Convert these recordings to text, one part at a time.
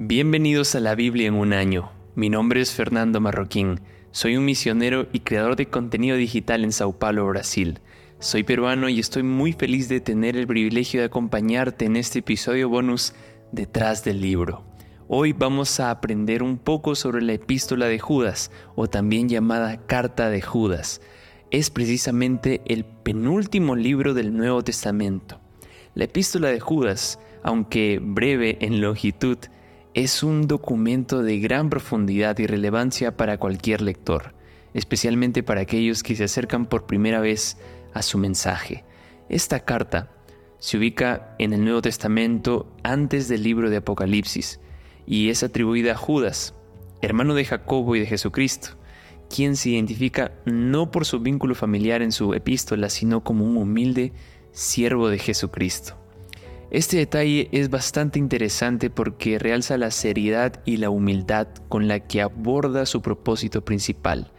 Bienvenidos a la Biblia en un año. Mi nombre es Fernando Marroquín. Soy un misionero y creador de contenido digital en Sao Paulo, Brasil. Soy peruano y estoy muy feliz de tener el privilegio de acompañarte en este episodio bonus Detrás del libro. Hoy vamos a aprender un poco sobre la epístola de Judas, o también llamada Carta de Judas. Es precisamente el penúltimo libro del Nuevo Testamento. La epístola de Judas, aunque breve en longitud, es un documento de gran profundidad y relevancia para cualquier lector, especialmente para aquellos que se acercan por primera vez a su mensaje. Esta carta se ubica en el Nuevo Testamento antes del libro de Apocalipsis y es atribuida a Judas, hermano de Jacobo y de Jesucristo, quien se identifica no por su vínculo familiar en su epístola, sino como un humilde siervo de Jesucristo. Este detalle es bastante interesante porque realza la seriedad y la humildad con la que aborda su propósito principal,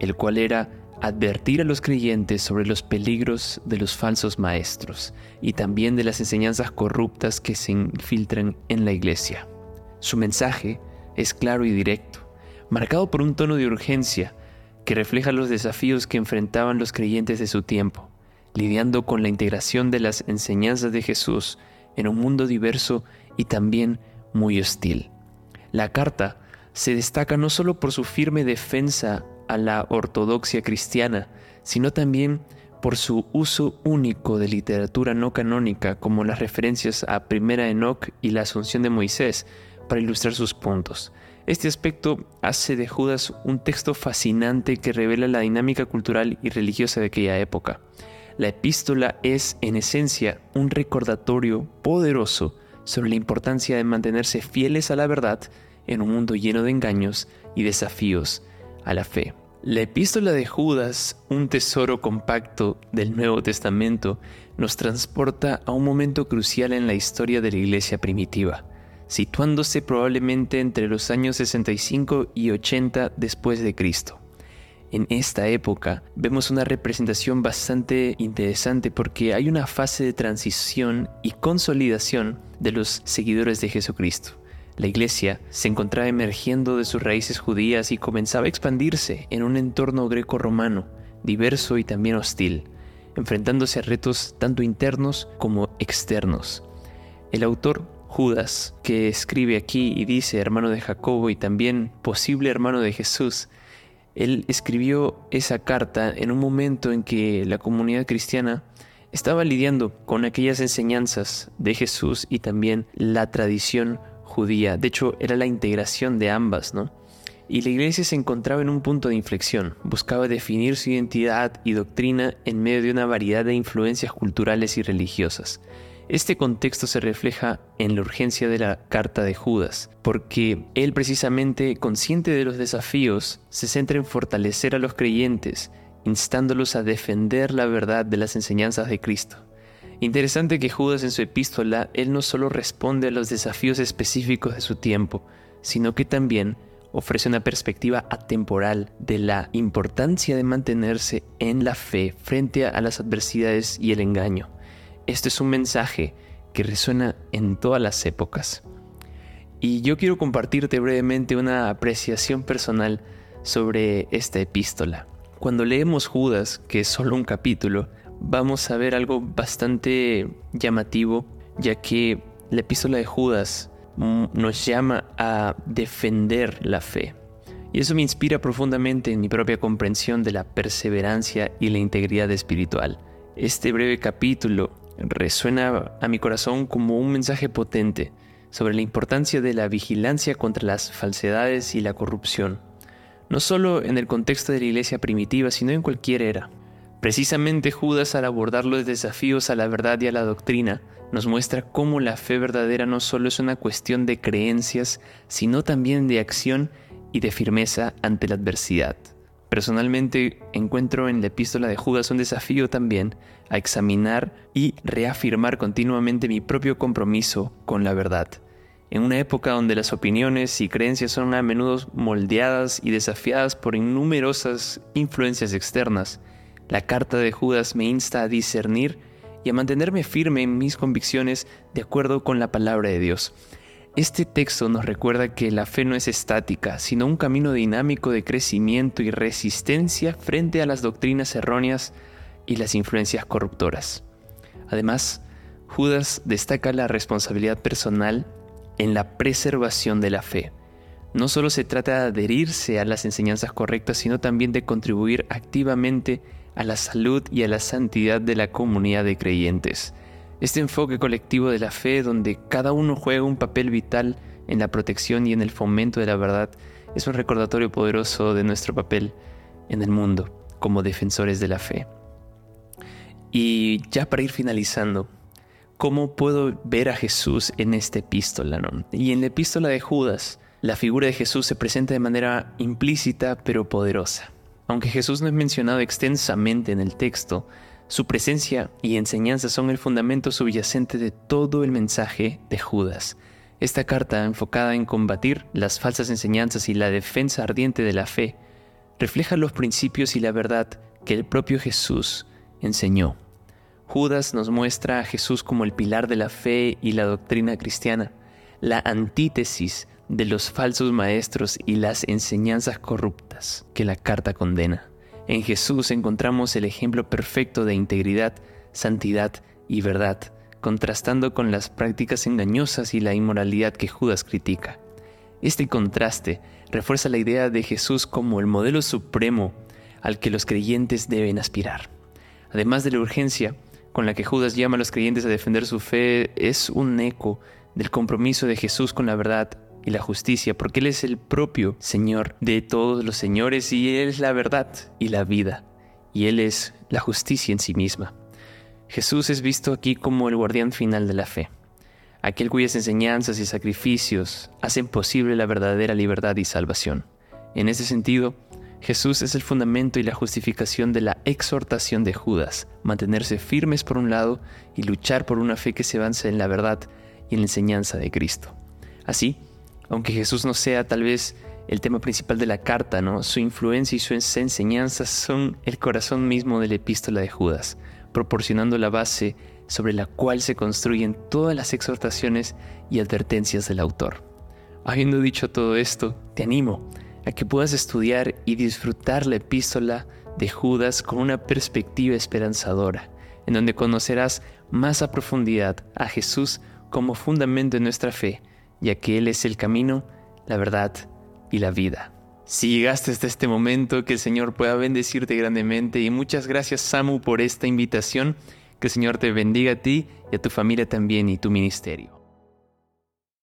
el cual era advertir a los creyentes sobre los peligros de los falsos maestros y también de las enseñanzas corruptas que se infiltran en la iglesia. Su mensaje es claro y directo, marcado por un tono de urgencia que refleja los desafíos que enfrentaban los creyentes de su tiempo lidiando con la integración de las enseñanzas de Jesús en un mundo diverso y también muy hostil. La carta se destaca no solo por su firme defensa a la ortodoxia cristiana, sino también por su uso único de literatura no canónica como las referencias a Primera Enoch y la Asunción de Moisés para ilustrar sus puntos. Este aspecto hace de Judas un texto fascinante que revela la dinámica cultural y religiosa de aquella época. La epístola es, en esencia, un recordatorio poderoso sobre la importancia de mantenerse fieles a la verdad en un mundo lleno de engaños y desafíos a la fe. La epístola de Judas, un tesoro compacto del Nuevo Testamento, nos transporta a un momento crucial en la historia de la iglesia primitiva, situándose probablemente entre los años 65 y 80 después de Cristo en esta época vemos una representación bastante interesante porque hay una fase de transición y consolidación de los seguidores de Jesucristo. La iglesia se encontraba emergiendo de sus raíces judías y comenzaba a expandirse en un entorno greco-romano, diverso y también hostil, enfrentándose a retos tanto internos como externos. El autor Judas, que escribe aquí y dice hermano de Jacobo y también posible hermano de Jesús, él escribió esa carta en un momento en que la comunidad cristiana estaba lidiando con aquellas enseñanzas de Jesús y también la tradición judía. De hecho, era la integración de ambas, ¿no? Y la iglesia se encontraba en un punto de inflexión, buscaba definir su identidad y doctrina en medio de una variedad de influencias culturales y religiosas. Este contexto se refleja en la urgencia de la carta de Judas, porque él precisamente, consciente de los desafíos, se centra en fortalecer a los creyentes, instándolos a defender la verdad de las enseñanzas de Cristo. Interesante que Judas en su epístola, él no solo responde a los desafíos específicos de su tiempo, sino que también ofrece una perspectiva atemporal de la importancia de mantenerse en la fe frente a las adversidades y el engaño. Este es un mensaje que resuena en todas las épocas. Y yo quiero compartirte brevemente una apreciación personal sobre esta epístola. Cuando leemos Judas, que es solo un capítulo, vamos a ver algo bastante llamativo, ya que la epístola de Judas nos llama a defender la fe. Y eso me inspira profundamente en mi propia comprensión de la perseverancia y la integridad espiritual. Este breve capítulo resuena a mi corazón como un mensaje potente sobre la importancia de la vigilancia contra las falsedades y la corrupción, no solo en el contexto de la iglesia primitiva, sino en cualquier era. Precisamente Judas al abordar los desafíos a la verdad y a la doctrina, nos muestra cómo la fe verdadera no solo es una cuestión de creencias, sino también de acción y de firmeza ante la adversidad. Personalmente encuentro en la epístola de Judas un desafío también a examinar y reafirmar continuamente mi propio compromiso con la verdad. En una época donde las opiniones y creencias son a menudo moldeadas y desafiadas por innumerosas influencias externas, la carta de Judas me insta a discernir y a mantenerme firme en mis convicciones de acuerdo con la palabra de Dios. Este texto nos recuerda que la fe no es estática, sino un camino dinámico de crecimiento y resistencia frente a las doctrinas erróneas y las influencias corruptoras. Además, Judas destaca la responsabilidad personal en la preservación de la fe. No solo se trata de adherirse a las enseñanzas correctas, sino también de contribuir activamente a la salud y a la santidad de la comunidad de creyentes. Este enfoque colectivo de la fe, donde cada uno juega un papel vital en la protección y en el fomento de la verdad, es un recordatorio poderoso de nuestro papel en el mundo como defensores de la fe. Y ya para ir finalizando, ¿cómo puedo ver a Jesús en esta epístola? Y en la epístola de Judas, la figura de Jesús se presenta de manera implícita pero poderosa. Aunque Jesús no es mencionado extensamente en el texto, su presencia y enseñanza son el fundamento subyacente de todo el mensaje de Judas. Esta carta, enfocada en combatir las falsas enseñanzas y la defensa ardiente de la fe, refleja los principios y la verdad que el propio Jesús enseñó. Judas nos muestra a Jesús como el pilar de la fe y la doctrina cristiana, la antítesis de los falsos maestros y las enseñanzas corruptas que la carta condena. En Jesús encontramos el ejemplo perfecto de integridad, santidad y verdad, contrastando con las prácticas engañosas y la inmoralidad que Judas critica. Este contraste refuerza la idea de Jesús como el modelo supremo al que los creyentes deben aspirar. Además de la urgencia con la que Judas llama a los creyentes a defender su fe, es un eco del compromiso de Jesús con la verdad y la justicia, porque Él es el propio Señor de todos los señores y Él es la verdad y la vida, y Él es la justicia en sí misma. Jesús es visto aquí como el guardián final de la fe, aquel cuyas enseñanzas y sacrificios hacen posible la verdadera libertad y salvación. En ese sentido, Jesús es el fundamento y la justificación de la exhortación de Judas, mantenerse firmes por un lado y luchar por una fe que se avance en la verdad y en la enseñanza de Cristo. Así, aunque Jesús no sea tal vez el tema principal de la carta. Su influencia y sus enseñanzas son el corazón mismo de la epístola de Judas, proporcionando la base sobre la cual se construyen todas las exhortaciones y advertencias del autor. Habiendo dicho todo esto, te animo a que puedas estudiar y disfrutar la epístola de Judas con una perspectiva esperanzadora, en donde conocerás más a profundidad a Jesús como fundamento de nuestra fe ya que Él es el camino, la verdad y la vida. Si llegaste hasta este momento, que el Señor pueda bendecirte grandemente y muchas gracias Samu por esta invitación. Que el Señor te bendiga a ti y a tu familia también y tu ministerio.